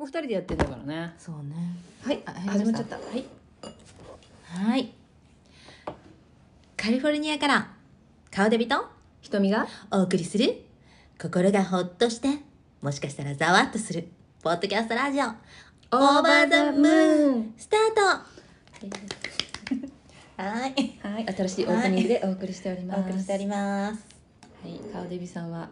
こ二人でやってんだからね。そうね。あはい始まっちゃった。はい。はい。カリフォルニアから顔デビと瞳が？お送りする心がほっとしてもしかしたらざわっとするポッドキャストラジオオーバーザムーンスタート。はい。はい。新しいオープニングでお送りしております。お送りしております。はい。顔デビさんは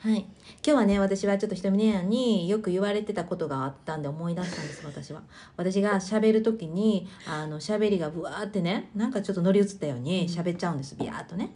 はい、今日はね私はちょっとひとみねやによく言われてたことがあったんで思い出したんです私は。私が喋る時にあの喋りがぶわーってねなんかちょっと乗り移ったように喋っちゃうんですビヤーっとね。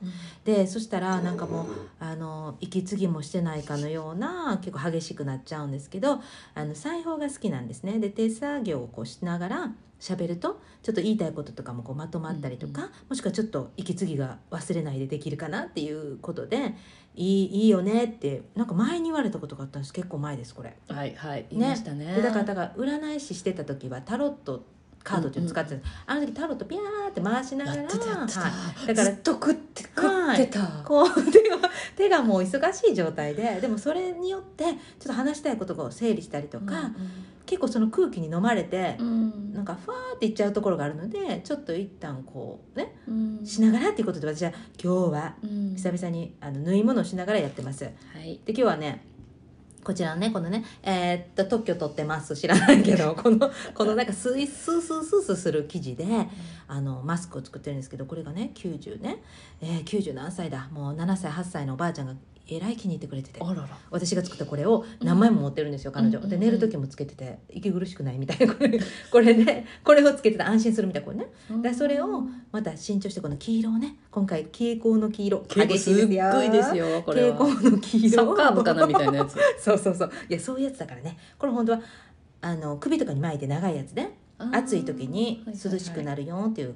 でそしたらなんかもうあの息継ぎもしてないかのような結構激しくなっちゃうんですけどあの裁縫が好きなんですね。で手作業をこうしながら喋るとちょっと言いたいこととかもこうまとまったりとか、もしくはちょっと息継ぎが忘れないでできるかなっていうことでいいいいよねってなんか前に言われたことがあったんです。結構前ですこれ。はいはい言いましたね。でだからだから占い師してた時はタロットカードっていうの使ってた。ん。です、あの時タロットピャーって回しながらはい、だからずっと食って食ってた、こう手が手がもう忙しい状態ででもそれによってちょっと話したいことを整理したりとか、結構その空気に飲まれてう、ん。なんかファーっていっちゃうところがあるのでちょっと一旦こうねうん。しながらっていうことで私は今日はうん。久々にあの縫い物をしながらやってます。はい。で今日はねこちらのねこのねえーっと特許取ってます。知らないけど このこのなんかスイスースースースーする生地であのマスクを作ってるんですけどこれがね90ね、えー、90何歳だ。もう7歳8歳のおばあちゃんがえらい気に入ってくれてて。私が作ったこれを何枚も持ってるんですよ、彼女。うんで寝る時もつけてて息苦しくないみたいな。これこれでこれをつけてて安心するみたいなこれね。でそれをまた新調してこの黄色をね今回蛍光の黄色。結構すっごいですよ。これは。蛍光の黄色。サッカー部かなみたいなやつ。そうそうそう。いやそういうやつだからね。これ本当はあの首とかに巻いて長いやつで暑い時に涼しくなるよっていう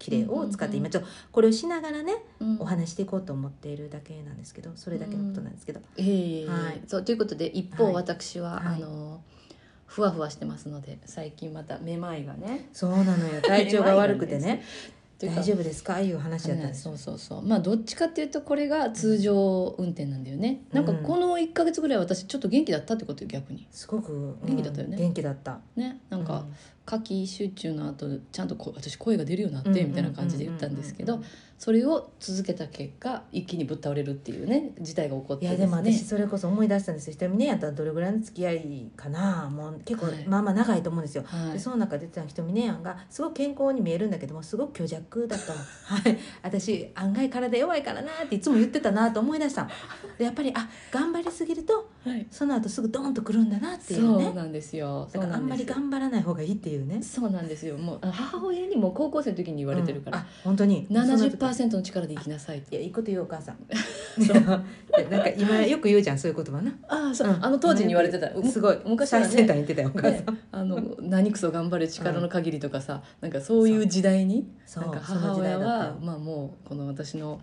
綺麗を使って今ちょっとこれをしながらねうん。お話していこうと思っているだけなんですけどそれだけのことなんですけど。ええ。はい。そうということで一方はい私は、はい。あのふわふわしてますので最近まためまいがね。そうなのよ。体調が悪くてね というか。大丈夫ですか？いう話やったんです。そうそうそう。まあどっちかっていうとこれが通常運転なんだよね、なんかこの1か月ぐらい私ちょっと元気だったってことよ逆に。すごく、うん元気だったよね。元気だった。ね。なんか、うん。夏季集中の後ちゃんとこ私声が出るようになってうんうんうんうん。みたいな感じで言ったんですけどそれを続けた結果一気にぶっ倒れるっていうね事態が起こっていやでも私それこそ思い出したんです。よひとみねやったらどれぐらいの付き合いかなもう結構はい。まあまあ長いと思うんですよ、はい。でその中でたひとみねやんがすごく健康に見えるんだけどもすごく虚弱だとはい。私案外体弱いからなっていつも言ってたなと思い出した。の でやっぱりあ頑張りすぎるとはい。その後すぐドーンとくるんだなっていうね。そうなんですよ。だからあんまり頑張らない方がいいっていうね。そうなんですよ。もうあ母親にも高校生の時に言われてるから、うん。あ本当に。その時70%の力で生きなさいっていやいいこと言うお母さん。そう。なんか今よく言うじゃんそういう言葉な。ああそう、うん。あの当時に言われてた。すごい。昔はね。最先端に言ってたよお母さん、ね、あの何クソ頑張れ力の限りとかさ、なんかそういう時代にそう。なんかその時母親代だったまあもうこの私の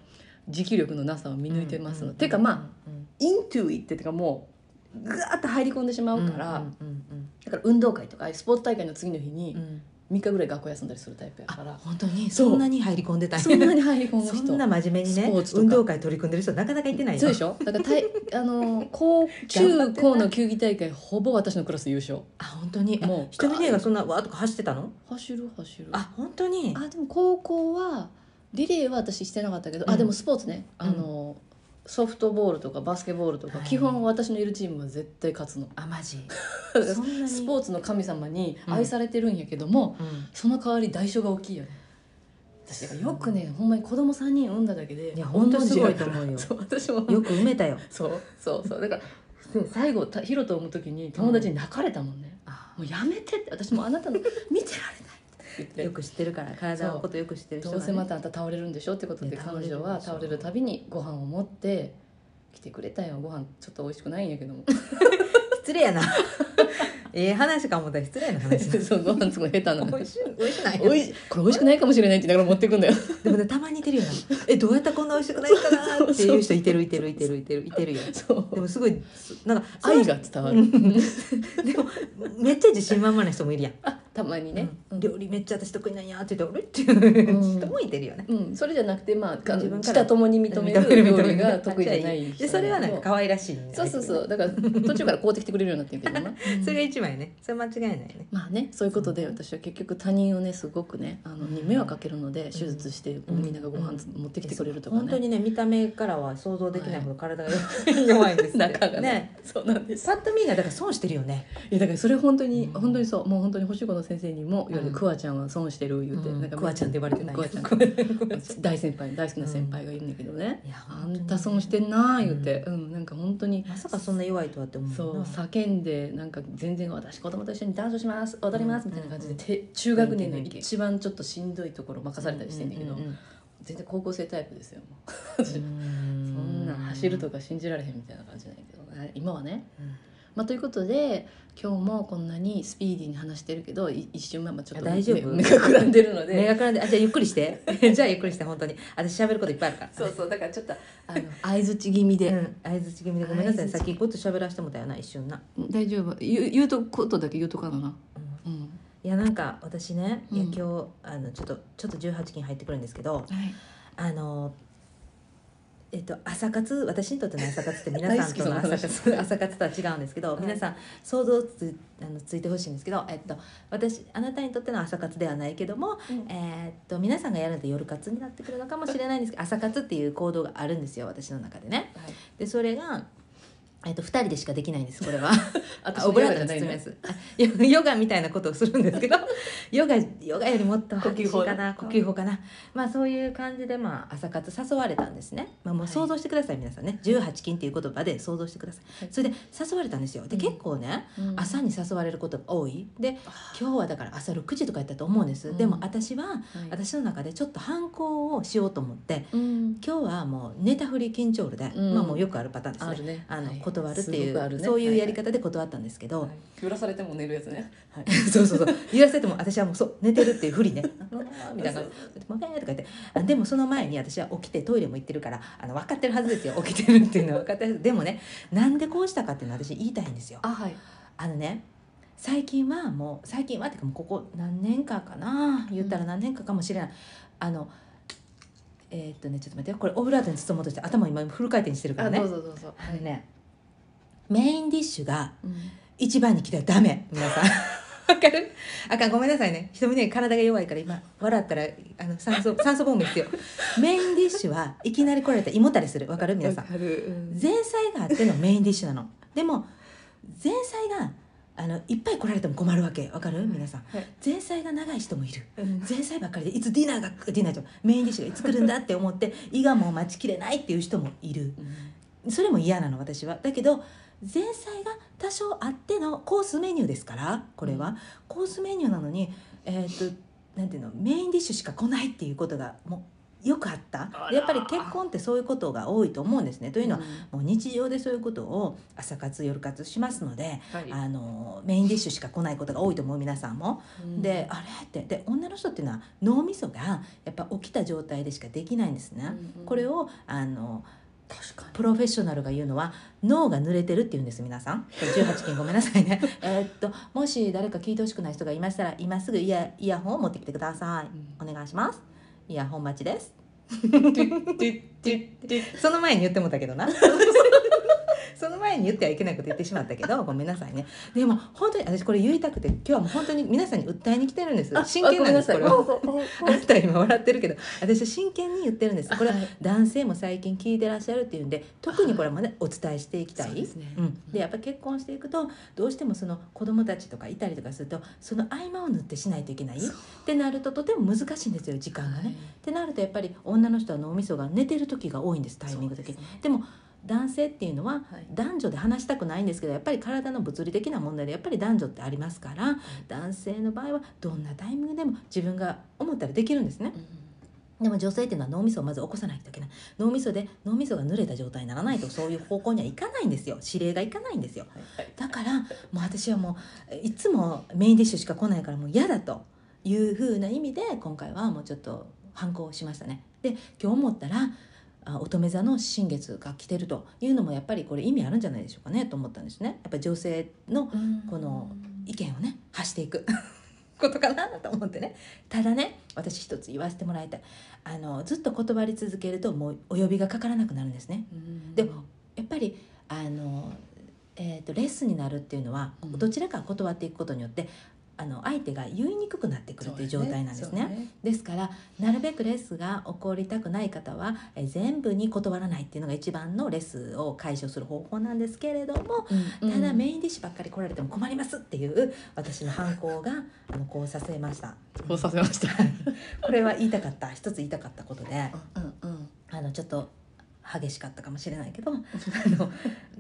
持久力のなさを見抜いてますの、うんてかまあうんイントゥイっててかもうぐわーっと入り込んでしまうから、うんうんだから運動会とかスポーツ大会の次の日にうんうん3日ぐらい学校休んだりするタイプやあから、本当に？そんなに入り込んでたそんなに入り込む人。そんな真面目にね運動会取り組んでる人なかなかいてないよ。そうでしょ？だからたい あの高中高の球技大会ほぼ私のクラス優勝。あ本当に？もうもう人見ねがそんなわーとか走ってたの？走る走る。あ本当に？あでも高校はリレーは私してなかったけど、うん。あでもスポーツね、うん。あのソフトボールとかバスケボールとか、はい。基本私のいるチームは絶対勝つの。あマジ？スポーツの神様に愛されてるんやけども、うん。その代わり代償が大きいよね。私よくねほんまに子供3人産んだだけでいや本当すごいと思うよ。そう私も。よく埋めたよ。そうそうそう。だからで最後たヒロと産む時に友達に泣かれたもんね、あもうやめてって。私もうあなたの見てられないって。よく知ってるから体のことよく知ってる人がね。どうせまたあんた倒れるんでしょってことでね彼女は倒れるたびにご飯を持って来てくれたよ。ご飯ちょっと美味しくないんやけども。失礼やな。ええ話か思ったら失礼な話。そうご飯すごい下手なの。美味しい美味しないおいしこれ美味しくないかもしれないって言いながら持ってくんだよ。でもねたまにいてるよな。えどうやったらこんな美味しくないかなっていう人 いてるいてるいてるいてるいてるよ。そう。でもすごいなんか愛が伝わる。うんでもめっちゃ自信満々な人もいるやん。あたまにね、うん。料理めっちゃ私得意なんやって言って「俺?」っていう人 もいてるよね。うん、それじゃなくてまあ自他ともに認める料理が 得意じゃないでそれはなんか可愛らしい、そうそうそう。だから途中から買うてきてくれるようになってるけどなそれが一番やね。それ間違いないね。まあねそういうことで私は結局他人をねすごくねあのに迷惑かけるので手術してうん。みんながご飯持ってきてくれるとかね。本当にね見た目からは想像できないほど体が 弱いんです中がね。ね。そうなんです。パッと見がだから損してるよね。いやだからそれ本当にうん。本当にそう。もう本当に星子の先生にも言われうん。てクワちゃんは損してる言うてうん。なんかクワちゃんって呼ばれてない。クワちゃん。大先輩大好きな先輩がいるんだけどね。あんた損してんな言うて。うんなんか本当にまさかそんな弱いとはって思うそうな叫んでなんか全然私子供と一緒にダンスします踊りますみたいな感じで、中学年の一番ちょっとしんどいところ任されたりしてんだけど、全然高校生タイプですよ そんなん走るとか信じられへんみたいな感じなんやけどね。今はね、うんまあ、ということで今日もこんなにスピーディーに話してるけどい一瞬まあまあちょっとあ大丈夫。目目がくらんでるので。目がくらんであじゃあゆっくりして。じゃあゆっくりして本当に。私喋ることいっぱいあるから。そうそうだからちょっとあの相づち気味で、うん相づち気味でごめんなさい。相槌さっと喋らせてもたよな一瞬な、大丈夫。言う言うとことだけ言うとかなな。うん。うん。いやなんか私ね、いやうん今日あのちょっとちょっと18金入ってくるんですけどはい。あのえっと、朝活私にとっての朝活って皆さんとの朝活朝活とは違うんですけど、はい。皆さん想像つあのついてほしいんですけど、えっと、私あなたにとっての朝活ではないけども、うん。えっと皆さんがやるのと夜活になってくるのかもしれないんですけど朝活っていう行動があるんですよ私の中でね。はい。でそれが、えっと、2人でしかできないんですこれは。私あオブラートに包みます。あヨ ヨガみたいなことをするんですけど、ヨ ガヨガよりもっと呼吸法かな、呼吸法かな。まあそういう感じでまあ朝活誘われたんですね。まあもうはい想像してください、皆さんね。18金っていう言葉で想像してください。はいそれで誘われたんですよ。でうん結構ね、うん朝に誘われることが多い。であ今日はだから朝6時とかやったと思うんです。うんでも私ははい私の中でちょっと反抗をしようと思って、うん今日はもう寝たふり緊張で、うんまあもうよくあるパターンですね。あるねあのはい断るっていう、ね。そういうやり方で断ったんですけど、はい。揺らされても寝るやつね。そうそうそう。言わせても私はもうそう寝てるっていうふりね。みたいな。そう「もうえーとか言ってあでもその前に私は起きてトイレも行ってるからあの分かってるはずですよ。起きてるっていうのは分かってる。でもねなんでこうしたかっていうのは私言いたいんですよ。あはい。あのね最近はもう最近はっていうかもうここ何年かかな？言ったら何年かかもしれない、あのえーっとねちょっと待ってよ。これオブラートに包もうとして頭今フル回転してるからあねどうぞどうぞ。あのねメインディッシュがうん。一番に来たらダメ。皆さん。わかる？あかん。ごめんなさいね。人ね体が弱いから今笑ったらあの酸素 酸素ボンベ必要。メインディッシュはいきなり来られたら胃もたれする。わかる？皆さん。前菜があってのメインディッシュなの。でも前菜があのいっぱい来られても困るわけ。わかる？皆さん。はい。前菜が長い人もいる。うん。前菜ばっかりでいつディナーがディナーじゃないメインディッシュがいつ来るんだって思って胃がもう待ちきれないっていう人もいる。それも嫌なの私は。だけど前菜が多少あってのコースメニューですからこれは、うん。コースメニューなのにえーっとなんていうのメインディッシュしか来ないっていうことがもうよくあった。やっぱり結婚ってそういうことが多いと思うんですね。というのは、ん。もう日常でそういうことを朝活夜活しますので、はい。あのメインディッシュしか来ないことが多いと思う皆さんも。うん。であれ？って。で女の人っていうのは脳みそがやっぱ起きた状態でしかできないんですね。うん。これをあのプロフェッショナルが言うのは脳が濡れてるって言うんです皆さん。これ18金ごめんなさいね。えーっともし誰か聞いてほしくない人がいましたら今すぐイヤイヤホンを持ってきてください。お願いします。イヤホン待ちです。その前に言ってもったけどな その前に言ってはいけないこと言ってしまったけど ごめんなさいね。でも本当に私これ言いたくて今日はもう本当に皆さんに訴えに来てるんです。真剣なんですこれは。あなたは今笑ってるけど私は真剣に言ってるんです。これははい。男性も最近聞いてらっしゃるっていうんで特にこれまでお伝えしていきたい、ね。うん、でやっぱ結婚していくとどうしてもその子供たちとかいたりとかするとその合間を縫ってしないといけない。ってなるととても難しいんですよ時間がね。ってなるとやっぱり女の人は脳みそが寝てる時が多いんですタイミング的に。ですね。でも男性っていうのははい。男女で話したくないんですけどやっぱり体の物理的な問題でやっぱり男女ってありますから男性の場合はどんなタイミングでも自分が思ったらできるんですね。うんでも女性っていうのは脳みそをまず起こさないといけない。脳みそで脳みそが濡れた状態にならないとそういう方向にはいかないんですよ。指令がいかないんですよ。はいだからもう私はもういつもメインディッシュしか来ないからもう嫌だというふうな意味で今回はもうちょっと反抗しましたね。で今日思ったらあ乙女座の新月が来てるというのもやっぱりこれ意味あるんじゃないでしょうかねと思ったんですね。やっぱり女性のこの意見をね発していく。ことかなと思ってね。ただね私一つ言わせてもらいたい。あのずっと断り続けるともうお呼びがかからなくなるんですね。でもやっぱりあの、えー、とレッスンになるっていうのは、うん。どちらか断っていくことによってあの相手が言いにくくなってくるっていう状態なんですね。ですからなるべくレッスンが起こりたくない方はえ全部に断らないっていうのが一番のレッスンを解消する方法なんですけれどもうん。ただメインディッシュばっかり来られても困りますっていう私の反抗があのこうさせました。こうさせました。これは言いたかった一つ言いたかったことでうんうん。あのちょっと激しかったかもしれないけど あの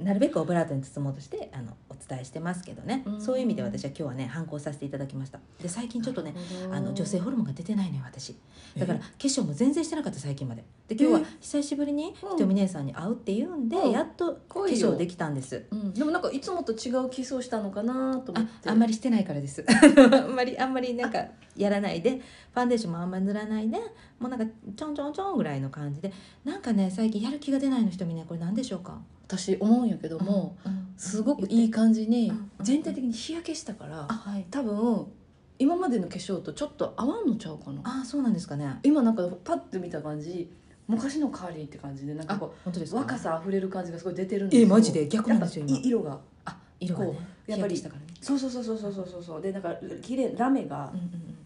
なるべくオブラートに包もうとしてあのお伝えしてますけどね。うん。そういう意味で私は今日はね反抗させていただきました。で最近ちょっとねあの女性ホルモンが出てないのよ私。だから化粧も全然してなかった最近まで。で今日は久しぶりにうん。ひとみ姉さんに会うっていうんで、うん。やっと化粧できたんです。うん、でもなんかいつもと違う基礎したのかなと思あって。あんまりしてないからです。あんまりあんまりなんかやらないでファンデーションもあんまり塗らないでもうなんかちょんちょんちょんぐらいの感じでなんかね最近やる気が出ないの人みんなこれ何でしょうか？私思うんやけども、うんすごくいい感じにうん全体的に日焼けしたから、あはい。多分今までの化粧とちょっと合わんのちゃうかな。あそうなんですかね。今なんかパッて見た感じ昔のカーリーって感じでなんかこう本当ですか？若さあふれる感じがすごい出てるんですよ。えマジで？逆なんですよ今？色が。あ色がね。やっぱりね。そうそうそうそうそうそうそう。でなんか綺麗ラメがうんうん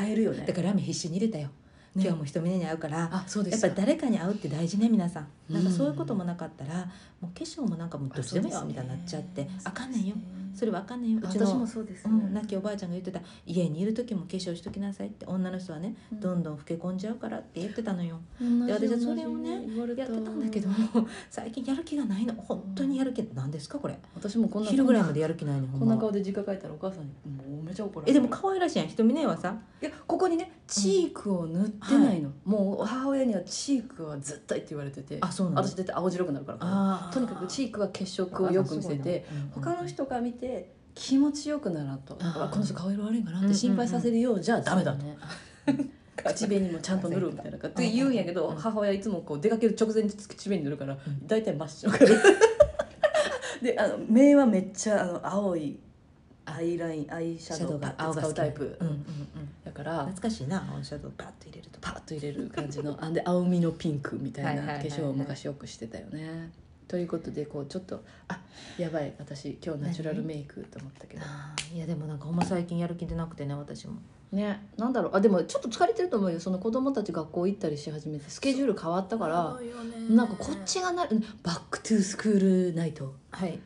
映えるよね。うんだからラメ必死に入れたよ。今日も人目に会うから。あそうですやっぱり誰かに会うって大事ね皆さん。うん。なんかそういうこともなかったらもう化粧もなんかもうどっちでもいいよみたいになっちゃって。あかんねんよそれはあかんねんよ。うち私ものそうです、うん、亡きおばあちゃんが言ってた。家にいる時も化粧しときなさいって女の人はねうん。どんどん老け込んじゃうからって言ってたのよ。で私はそれをねやってたんだけど 最近やる気がないの。本当にやる気なんですかこれ。私もこんな昼ぐらいまでやる気ないのほこんな顔で実家帰ったらお母さんにもうめちゃ怒られる。えでも可愛らしいやん。ひとみねはさ。いやここにねチークを塗ってないの、もう母親にはチークは絶対って言われててあそうなの。私絶対青白くなるから。とにかくチークは血色をよく見せて他の人が見て気持ちよくならんと。あこの人顔色悪いんかなって心配させるようじゃダメだと、ね 口紅もちゃんと塗るみたいなって言うんやけどうん。母親いつもこう出かける直前に口紅塗るからん。大体真っ白。か らであの目はめっちゃあの青いアイラインアイシャドウが使うタイプ、うんうんうん。だから懐かしいな青シャドウ。バッと入れるとパッと入れる感じのあんで青みのピンクみたいな化はいはいはいはい。粧を昔よくしてたよね。ということでこうちょっとあやばい私今日ナチュラルメイクと思ったけど。あーいやでもなんかほんま最近やる気出なくてね私も。ねなんだろう。あでもちょっと疲れてると思うよ。その子供たち学校行ったりし始めてスケジュール変わったからなんかこっちがなる Back to School Night。はい。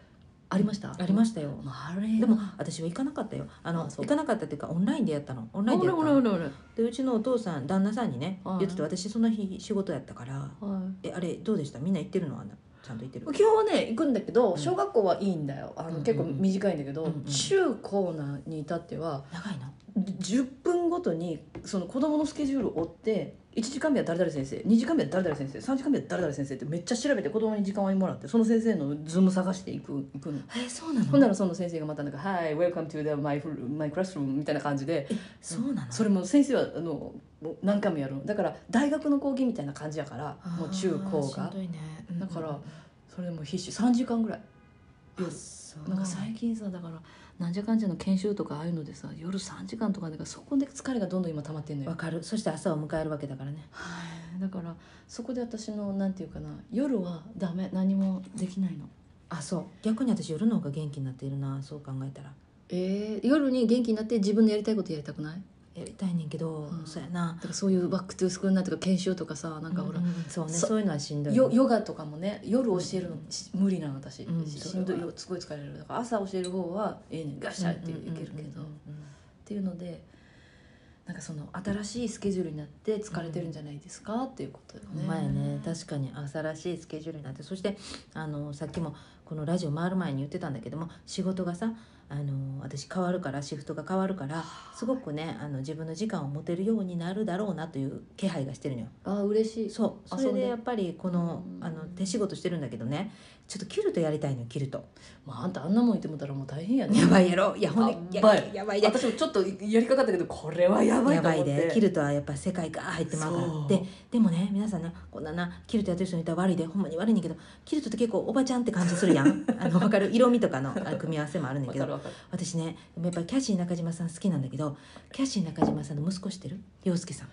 ありました？ありましたよ。あれ？でも私は行かなかったよ。あのあそう。行かなかったっていうかオンラインでやったの。オンラインでやったほらほらでうちのお父さん旦那さんにねはい。言ってて私その日仕事やったかららはいえあれどうでした？みんな行ってるの？あんなちゃんと行ってる基本はね行くんだけどうん。小学校はいいんだよ。あの、うん結構短いんだけど、中高なに至っては長いの？10分ごとにその子供のスケジュールを追って1時間目は誰々先生。2時間目は誰々先生。3時間目は誰々先生ってめっちゃ調べて子供に時間をもらってその先生の Zoom 探していく行くの。えそうなの？ほんならその先生がまたなんか「Hi, welcome to the my, my classroom」みたいな感じでそうなの？それも先生はあの何回もやるの。だから大学の講義みたいな感じやからもう中高が。んどいね。だからそれでも必死。3時間ぐらい。夜。そう。なんか最近さだからなんじゃかんじゃの研修とかああいうのでさ夜3時間とかだからそこで疲れがどんどん今溜まってんのよ。わかる。そして朝を迎えるわけだからね。はい。だからそこで私のなんていうかな夜はダメ。何もできないの。あそう。逆に私夜の方が元気になっているなそう考えたら。えー、夜に元気になって自分のやりたいことやりたくない？やりたいねんけど、うん。そうやな。だからそういう Back to School Night とか研修とかさなんかほら、うんうん。そうね。そそういうのはしんどいヨヨガとかもね夜教えるのし無理なの私、うんししんどいよすごい疲れる。だから朝教える方はええねん。ガッシャーっていけるけど、うんうんうんうんっていうのでなんかその新しいスケジュールになって疲れてるんじゃないですか、っていうことよね。前ね。確かに新しいスケジュールになって。そしてあのさっきもこのラジオ回る前に言ってたんだけども仕事がさあの私変わるからシフトが変わるからすごくねあの自分の時間を持てるようになるだろうなという気配がしてるのよ。あ嬉しい。そうそれでやっぱりこのうんあの手仕事してるんだけどねちょっとキルトやりたいのよキルト。まああんたあんなもん言ってもたらもう大変やね。やばいやろ。いやほんでやばい。やばいで。私もちょっとやりかかったけどこれはやばいやばいと思って。で。キルトはやっぱ世界が入ってまうからででもね皆さんねこんななキルトやってる人にいたら悪いで。ほんまに悪いねんけどキルトって結構おばちゃんって感じするやん。あの分かる？色味とかのあ組み合わせもあるんだけど。私ねやっぱりキャシー中島さん好きなんだけどキャシー中島さんの息子知ってる？洋介さん。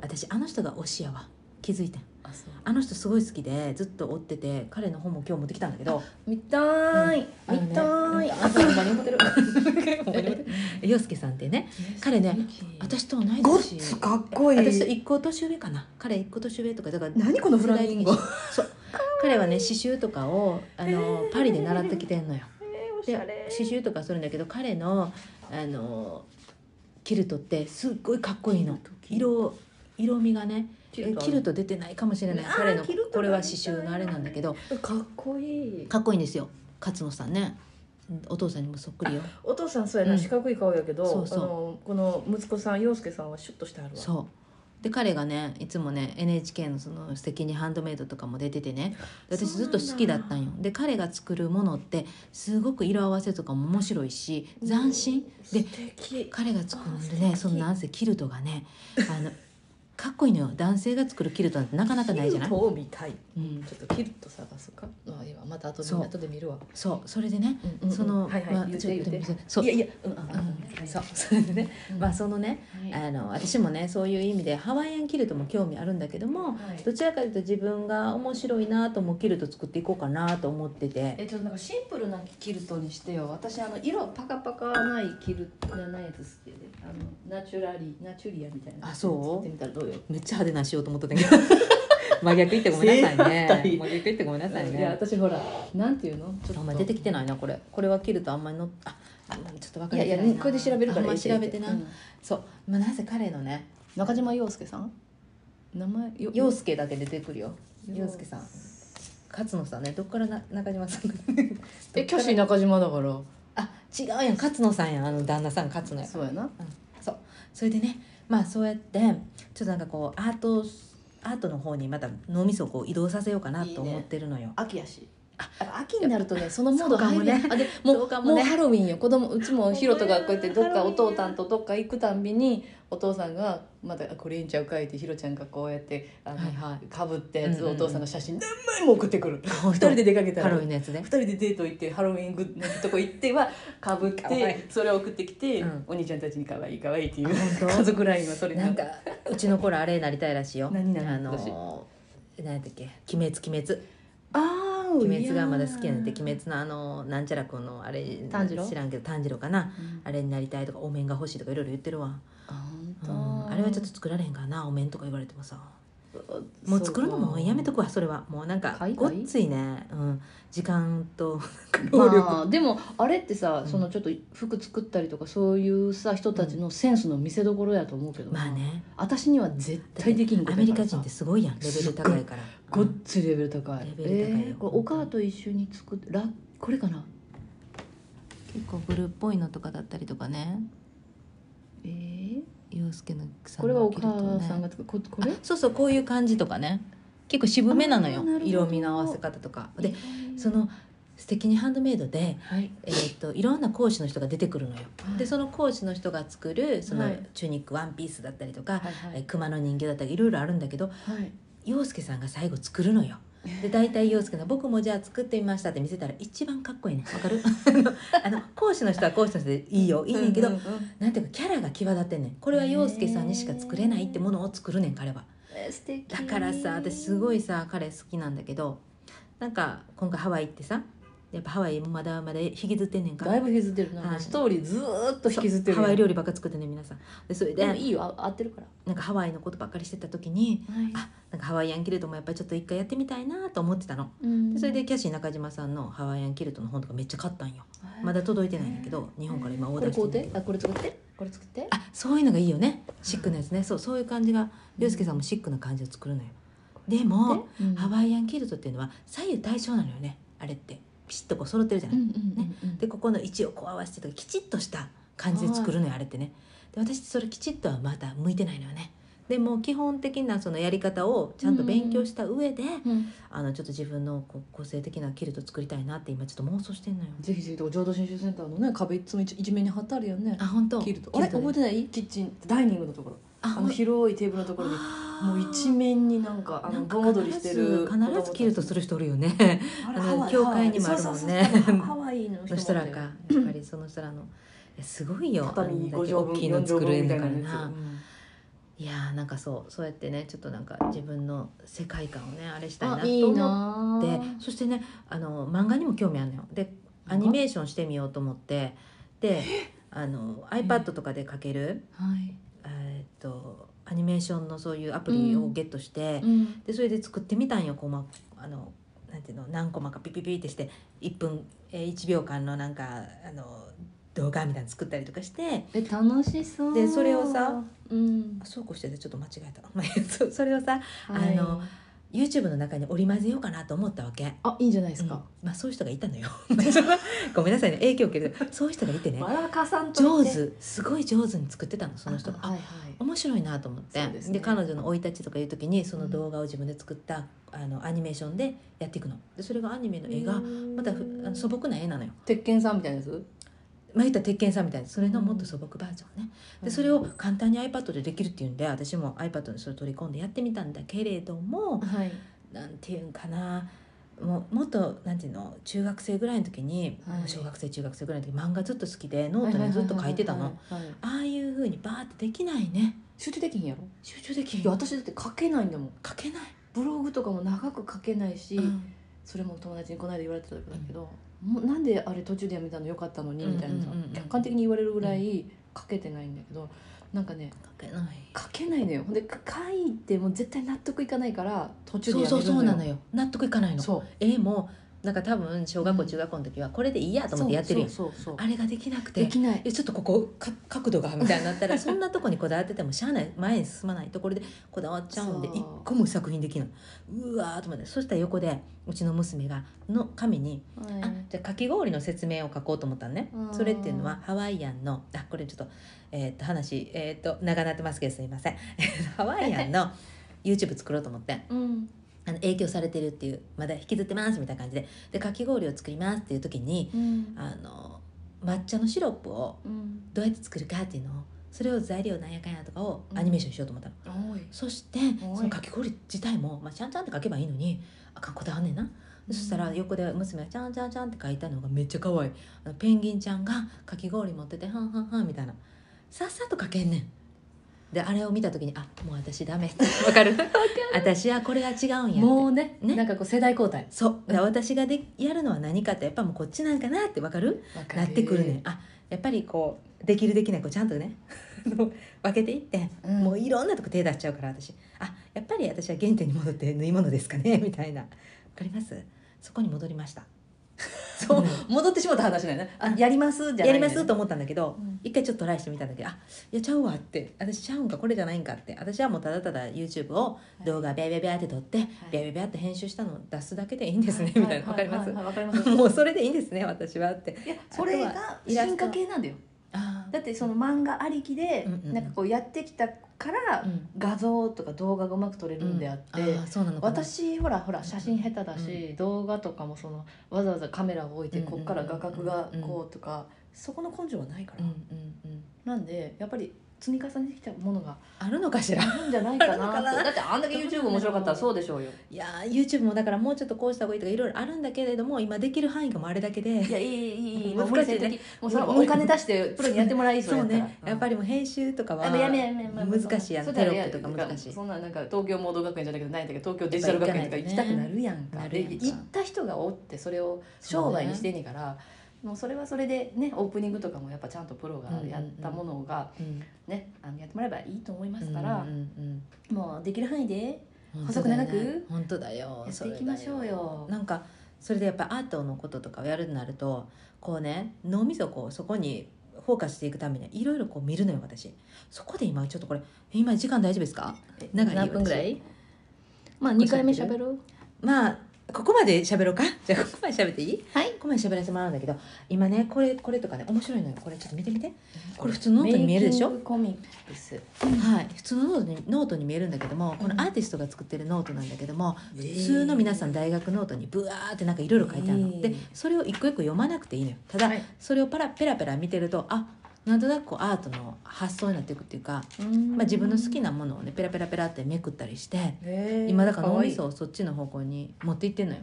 私あの人が推しやわ気づいてん。あそう。あの人すごい好きでずっと追ってて彼の本も今日持ってきたんだけど。見たーい。あのね見たーい。あんたほんまに。思ってる洋介さんってね彼ね私と同いごっ年つかっこいい。私と一個年上かな。彼一個年上とかだから何このフラミンゴ？世代的にそう。彼はね刺繍とかをあのパリで習ってきてんのよ。で刺繍とかするんだけど彼のあのキルトってすっごいかっこいいの。色色味がねキルトあるキルト出てないかもしれない。彼のこれは刺繍のあれなんだけど。かっこいいかっこいいんですよ。勝野さんね。お父さんにもそっくりよ。お父さんそうやな、うん四角い顔やけどそうそう。あのこの息子さん陽介さんはシュッとしてあるわ。そう。で彼がねいつもね NHK のその「素敵にハンドメイド」とかも出ててね。で私ずっと好きだったんよ。で彼が作るものってすごく色合わせとかも面白いし斬新。で素敵。彼が作るんでねそのなんせキルトがねあのかっこいいのよ。男性が作るキルトなんてなかなかないじゃない？キルトを見たい、うん。ちょっとキルト探すか。あいいわまた後で後で見るわ、そう。それでねうんうんうん。そのはいはい。まあ言って言って。そう。いやいや。うんうんうん。はいそう。それでねうん。まあそのねはい。あの私もねそういう意味でハワイアンキルトも興味あるんだけどもはい。どちらかというと自分が面白いなと思うキルト作っていこうかなと思ってて。えちょっとなんかシンプルなキルトにしてよ。私あの色パカパカないキルトないやつ好きで。あのナチュラリナチュリアみたいなあそう作ってみたらどう？よ。めっちゃ派手なしようと思ってたけど。真逆言ってごめんなさいね。正反対真逆言ってごめんなさいいやね私ほらなんていうの？ちょっと。あんま出てきてないなこれ。これはキルトあんまりのあうんちょっと分かいやいりづらいな。やこれで調べるからあんまええ調べてな、うん。そう、まあ、なぜ彼のね。中島陽介さん？名前よ？陽介だけ出てくるよ。陽陽介さん。勝野さんね。どっからな中島さんが？えキャシー中島だから。あ違うやん。勝野さんやん。あの旦那さん勝野やそうやな。そう。それでねまあそうやってちょっとなんかこうアートアートの方にまた脳みそをこう移動させようかなと思ってるのよ。秋やし。秋になるとね そのモード入るあでも そうもね。もうハロウィンよ。子供うちも ヒロトがこうやってどっかお父さんとどっか行くたんびにお父さんがまたあこれいいんちゃうかいってヒロちゃんがこうやってあの、かぶったやつをお父さんが写真何枚も送ってくる。二人で出かけたハらロウィンのやつで二人でデート行ってハロウィングのとこ行ってはかぶっかわいい。てそれを送ってきて、うん。お兄ちゃんたちに可愛い可愛いっていう家族ラインはそれなんかうちの頃あれなりたいらしいよ。何々あの何やったっけ？鬼滅鬼滅。ああ鬼滅がまだ好きやねんて鬼滅のあのなんちゃらくんのあれ炭治郎？知らんけど炭治郎かな。うん。あれになりたいとかお面が欲しいとかいろいろ言ってるわ、あうん、あれはちょっと作られへんからなお面とか言われてもさ。もう作るのもやめとくわそれは。もうなんかごっついね、うん、時間と 労力、まあ、でもあれってさ、うん。そのちょっと服作ったりとかそういうさ人たちのセンスの見せ所やと思うけどな。まあね。私には絶対できんアメリカ人ってすごいやんレベル高いからごっうんついレベル高い。レベル高いよ。えーこれお母と一緒に作ってラこれかな？結構ブルーっぽいのとかだったりとかね。えー、洋介のさんこれはお母さんが作る。ここれ？あそうそうこういう感じとかね。結構渋めなのよ。色味の合わせ方とか。でえー。その「素敵にハンドメイドで」はい。えー、といろんな講師の人が出てくるのよ。はい。でその講師の人が作るそのはい。チュニックワンピースだったりとか、はいはい。えー熊の人形だったりいろいろあるんだけどはい陽介さんが最後作るのよ。で大体陽介が「僕もじゃあ作ってみました」って見せたら一番かっこいいね。わかる？あの講師の人は講師の人でいいよ。いいねんけど、うんうんうんなんていうかキャラが際立ってんねん。これは陽介さんにしか作れないってものを作るねん彼は。だからさ私すごいさ彼好きなんだけどなんか今回ハワイ行ってさやっぱハワイまだまだ引きずってんねんかだいぶ引きずってるな、はい。ストーリーずーっと引きずってるハワイ料理理ばっか作ってんねん皆さん。でそれでいいよあ合ってるから。なんかハワイのことばっかりしてた時にあなんかハワイアンキルトもやっぱりちょっと一回やってみたいなと思ってたの。うん。でそれでキャシー中島さんのハワイアンキルトの本とかめっちゃ買ったんよ。まだ届いてないんだけど日本から今オーダーしてんだけど。て？あこれ作って？これ作って？あそういうのがいいよね。シックなやつね。そうそういう感じが涼介さんもシックな感じを作るのよ。でもうん。ハワイアンキルトっていうのは左右対称なのよねあれってピシッとこう揃ってるじゃない、うんうんうんうん。でここの位置をこう合わせてとかきちっとした感じで作るのよあれってね。で私それきちっとはまだ向いてないのよね。でも基本的なそのやり方をちゃんと勉強した上で、うん。あのちょっと自分のこう個性的なキルト作りたいなって今ちょっと妄想してんのよ。ぜひぜひ。浄土真宗センターのね壁いつも一一面に貼ってあるよね。あ本当。キルト。あれ覚えてない？キッチンダイニングのところあの広いテーブルのところにもう一面になんかあの盆踊りしてる必ずキルトする人おるよね。あの教会にもあるもんね。ハワイのの人らかやっぱりその人らのすごいよ。畳あんだ5け畳分大きいの4畳分作れるんだからな、いやーなんかそう。そうやってねちょっとなんか自分の世界観をねあれしたいなと思っなてそしてねあの漫画にも興味あるのよ。でアニメーションしてみようと思って。であの iPad とかで描ける、はいとアニメーションのそういうアプリをゲットして、うん。でそれで作ってみたんよ。こう、まあのなんていうの何コマかピピピってして1分、えー、1秒間のなんかあの動画みたいなの作ったりとかしてえ楽しそう。でそれをさうん。あそうこうしててちょっと間違えた。ま あそそれをさはい。あの YouTube の中に織り交ぜようかなと思ったわけ。あいいんじゃないですうん。か、まあそういう人がいたのよ。ごめんなさいね。影響を受ける。そういう人がいてね。バラカさんといて。上手。すごい上手に作ってたのその人が。あはいはい。面白いなと思って。で,、ね。彼女の生い立ちとかいう時にその動画を自分で作った、あのアニメーションでやっていくの。でそれがアニメの絵がまたふ素朴な絵なのよ。鉄拳さんみたいなやつ？まあ言ったら鉄拳さんみたいなそれのもっと素朴バージョンね、でそれを簡単に iPad でできるっていうんで私も iPad にそれ取り込んでやってみたんだけれどもはい。なんていうんかな。もうもっとなんていうの？中学生ぐらいの時に、はい。小学生中学生ぐらいの時漫画ずっと好きでノートにずっと書いてたの。ああいうふうにバーってできないね。集中できひんやろ？集中できいや私だって書けないんだもん。書けない、ブログとかも長く書けないし、うん。それも友達にこの間言われてたんだけど、もうなんであれ途中でやめたのよかったのにみたいな客観的に言われるぐらい書けてないんだけどなんかね書けない。書けないのよ。ほんでか書いても絶対納得いかないから途中でそうそうやめるのよ。そうなのよ。納得いかないの。そう。絵もなんか多分小学校うん。中学校の時はこれでいいやと思ってやってるやんあれができなくてできない。えちょっとここか角度がみたいになったら そんなとこにこだわっててもしゃあない前に進まないところでこだわっちゃうんで一個も作品できない。うわーと思ってそしたら横でうちの娘がの紙にはい。あじゃあかき氷の説明を書こうと思ったのね。うん。それっていうのはハワイアンのあこれちょっと,、えー、と話、えー、と長なってますけどすいません。ハワイアンの YouTube 作ろうと思って。うんあの影響されてるっていうまだ引きずってますみたいな感じで。でかき氷を作りますっていう時にうん。あの抹茶のシロップをうん。どうやって作るかっていうのをそれを材料なんやかんやとかをアニメーションしようと思ったの、おい。そしてそのかき氷自体も、まあ、ちゃんちゃんって書けばいいのにあかんこだわんねんな、でそしたら横で娘が「ちゃんちゃんちゃん」って書いたのがめっちゃ可愛い。あのペンギンちゃんがかき氷持ってて「はんはんはん」みたいな。さっさと書けんねんであれを見た時に「あもう私ダメ」わかる？私はこれが違うんやもうねね？なんかこう世代交代。そう。だから私がでやるのは何かってやっぱもうこっちなんかなってわかる？なってくるね。んあやっぱりこうできるできないこうちゃんとね 分けていって、うん。もういろんなとこ手出しちゃうから私。あやっぱり私は原点に戻って縫い物ですかね？みたいな。わかります？そこに戻りましたそう戻ってしまった話だよね。あやりますじゃないやりますと思ったんだけど、うん。一回ちょっとトライしてみたんだけどあいやちゃうわって私ちゃうんかこれじゃないんかって私はもうただただ YouTube を動画ビャビャビャって撮って、ビャビャビャって編集したのを出すだけでいいんですね、みたいなわかります、はいかります。もうそれでいいんですね私はって。いやそれが進化系なんだよ。あだってその漫画ありきでなんかこうやってきたからうん。画像とか動画がうまく撮れるんであって、私ほらほら写真下手だし、動画とかもそのわざわざカメラを置いてこっから画角がこうとか、そこの根性はないから、なんでやっぱり積み重ねてきたものがあるのかしら？あるんじゃないかなだってあんだけ YouTube 面白かったらそうでしょうよ。いやー YouTube もだからもうちょっとこうした方がいいとかいろいろあるんだけれども今できる範囲がもうあれだけでいやいいいいいい。難しいね。もうそのお金出してプロにやってもらいそう ね。やっぱりりもう編集とかはやめやめやめ難しいやん。テロップとか難しい。そんななんか東京モード学園じゃないけどないんだけど東京デジタル学園とか行きたくなるやんか。でなるやん。か行った人がおってそれを商売にしてんねんからもうそれはそれでねオープニングとかもやっぱちゃんとプロがやったものがうんねあのやってもらえばいいと思いますからもうできる範囲でうん細く長く本当だよ。やっていきましょうよ。なんかそれでやっぱアートのこととかをやるとなるとこうね脳みそこうそこにフォーカスしていくためにはいろいろこう見るのよ私。そこで今ちょっとこれ今時間大丈夫ですか？何分ぐらい？まあここ2回目しゃべるまあここまで喋ろうか？じゃあここまで喋っていい？はい。ここまで喋らせてもらうんだけど今ねこれこれとかね面白いのよ。これちょっと見てみて。これ普通のノートに見えるでしょ？コミックス。はい。普通のノートにノートに見えるんだけどもこのアーティストが作ってるノートなんだけども普通の皆さん大学ノートにブワーってなんかいろいろ書いてあるの。へー。でそれを一個一個読まなくていいのよ。ただはい。それをパラペラペラ見てるとあなんとなくこうアートの発想になっていくっていうか、まあ、自分の好きなものをねペラペラペラってめくったりして今だから脳みそをそっちの方向に持っていってんのよ。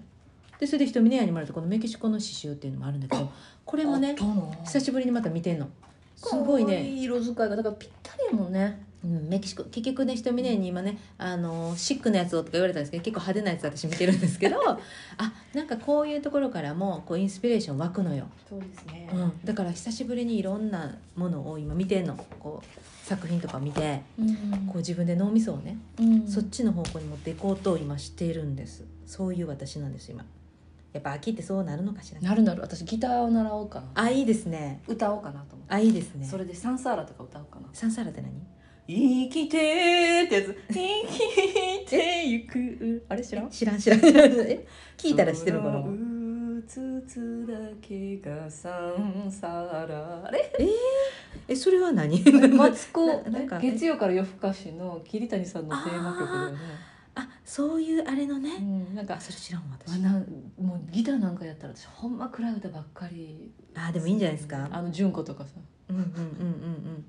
でそれで瞳の屋にもらったこのメキシコの刺繍っていうのもあるんだけどこれもね久しぶりにまた見てんの。すごいね。色使いがだからぴったりやもんねうん、メキシコ結局ね瞳ねに今ねあのシックなやつをとか言われたんですけど結構派手なやつ私見てるんですけど あなんかこういうところからもこうインスピレーション湧くのよ、そうですね。うん、だから久しぶりにいろんなものを今見てんの。こう作品とか見てこう自分で脳みそをね、うん。そっちの方向に持っていこうと今しているんです。そういう私なんです今。やっぱ秋ってそうなるのかしら。ねなるなる。私ギターを習おうかな。あいいですね。歌おうかなと思って。あいいですね。それでサンサーラとか歌おうかな。サンサーラって何？生きてーってやつ。生きてゆく。あれ知らん？知らん知らん。え？聞いたら知ってるかな？うつつだけがサンサーラあれ？えそれは何？マツコ。ななんか月曜から夜更かしの桐谷さんのテーマ曲だよね。あそういうあれのね。うんなんかあそれ知らんわ私。もうギターなんかやったら私ほんま暗い歌ばっかり。あでもいいんじゃないですか？あの純子とかさ。うんうんうんうんうん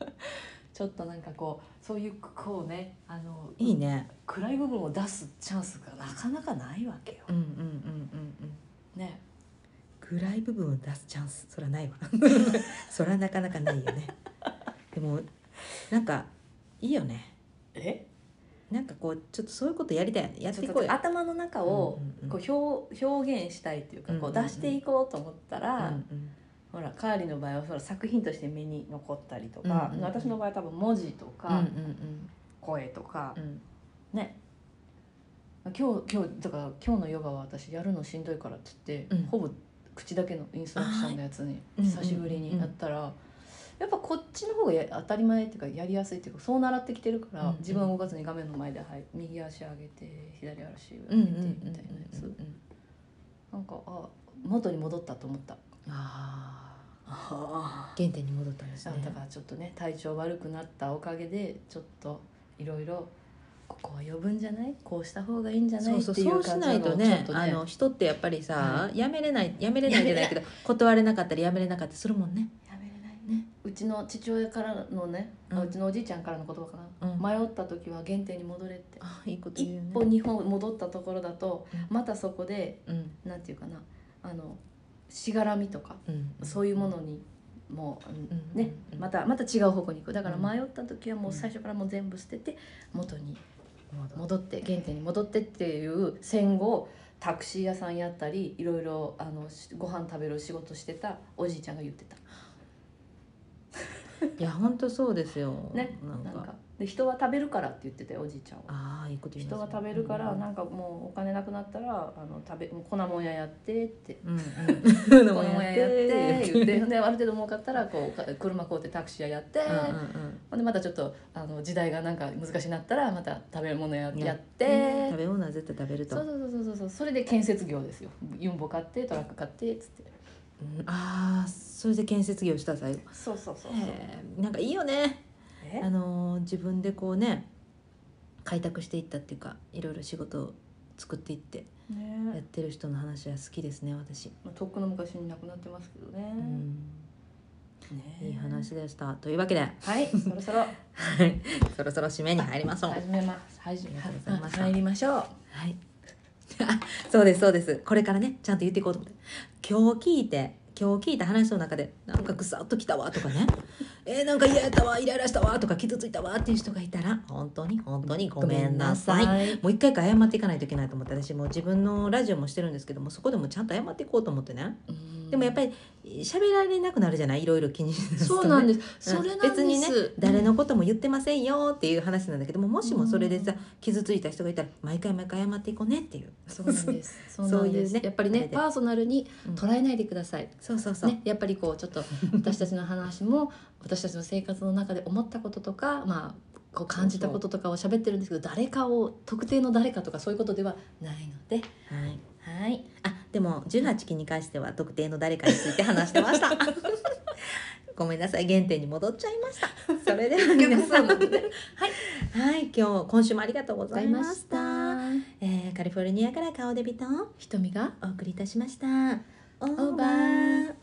ちょっとなんかこうそういうこうねあのいいね。暗い部分を出すチャンスがなかなかないわけよ。うんうんうんうんうんね。暗い部分を出すチャンスそらないわ。そらなかなかないよね。でもなんかいいよね。え？なんかこうちょっとそういうことやりたいやっていこうよ。頭の中をこう表表現したいっていうかこう出していこうと思ったら、うんうんほらカーリーの場合はほら作品として目に残ったりとか、うんうんうん。私の場合は多分文字とうんか、うん。声とかうん。うんね今日今日だから今日のヨガは私やるのしんどいからっつって、うん。ほぼ口だけのインストラクションのやつに久しぶりにやったら、やっぱこっちの方がや当たり前っていうかやりやすいっていうかそう習ってきてるから、うんうん。自分は動かずに画面の前で、はい、右足上げて左足うんうん上げてうんみたいなやつ、なんかあ元に戻ったと思った。あ原点に戻ったんですね。だからちょっとね体調悪くなったおかげでちょっといろいろここは呼ぶんじゃない？こうした方がいいんじゃない？そうっていうそうしないとね感じのをちょっとあの人ってやっぱりさ、はやめれないやめれないじゃない。けど断れなかったりやめれなかったりするもんね。やめれないね。うちの父親からのね、あうん。うちのおじいちゃんからの言葉かな、うん。迷った時は原点に戻れって。あいいこと一言うね。歩二歩戻ったところだとうん。またそこでうん。なんていうかなあのしがらみとかうん。そういうものにもう、うん。ねうん。またまた違う方向に行く。だからうん。迷った時はもう最初からもう全部捨てて元に戻って。原点に戻ってっていう戦後タクシー屋さんやったりいろいろあのしご飯食べる仕事してたおじいちゃんが言ってた いや本当そうですよ。ねなんか。で人は食べるからって言ってたよおじいちゃんは。ああいいこと言いますね。人が食べるからうん。なんかもうお金なくなったらあの食べもう粉もん屋やってって。うんうん。粉もん屋やって言ってである程度儲かったらこうか車買うてタクシー屋やって、うんうんでまたちょっとあの時代がなんか難しくなったらまた食べ物ややっやて食べ物は絶対食べると。そうそうそうそうそう。それで建設業ですよ。ユンボ買ってトラック買ってっつってうん。ああそれで建設業した最後そうそうそうそう。へえなんかいいよね。え？あのー自分でこうね開拓していったっていうかいろいろ仕事を作っていってやっねてる人の話は好きですね私、まあとっくの昔に亡くなってますけどね,、うん、ねいい話でした。というわけで。はいそろそろ。はい。そろそろ締めに入りましょう。始めます。始めました。入りましょう。はい。あ そうですそうです。これからねちゃんと言っていこうと思って。今日聞いて今日聞いた話の中でなんかぐさっときたわとかね。えー、なんか嫌やったわイライラしたわとか傷ついたわっていう人がいたら本当に本当にごめんなさい。もう一回一回謝っていかないといけないと思って私もう自分のラジオもしてるんですけどもそこでもちゃんと謝っていこうと思ってね。でもやっぱり喋られなくなるじゃない？いろいろ気にするとね。そうなんです。別にね誰のことも言ってませんよっていう話なんだけどももしもそれでさ傷ついた人がいたら毎回毎回謝っていこうねっていう。そうなんです。そういうねやっぱりねパーソナルにうん。捉えないでください、そうそうそう、ね、やっぱりこうちょっと 私たちの話も私たちの生活の中で思ったこととかまあこう感じたこととかを喋ってるんですけど誰かを特定の誰かとかそういうことではないので。はいはい。あでも18期に関しては特定の誰かについて話してました。ごめんなさい原点に戻っちゃいました。それでは皆さんそうなのではい。今日今週もありがとうごございましました。たえーカリフォルニアから顔デビと瞳がお送りいたしました。オオーバー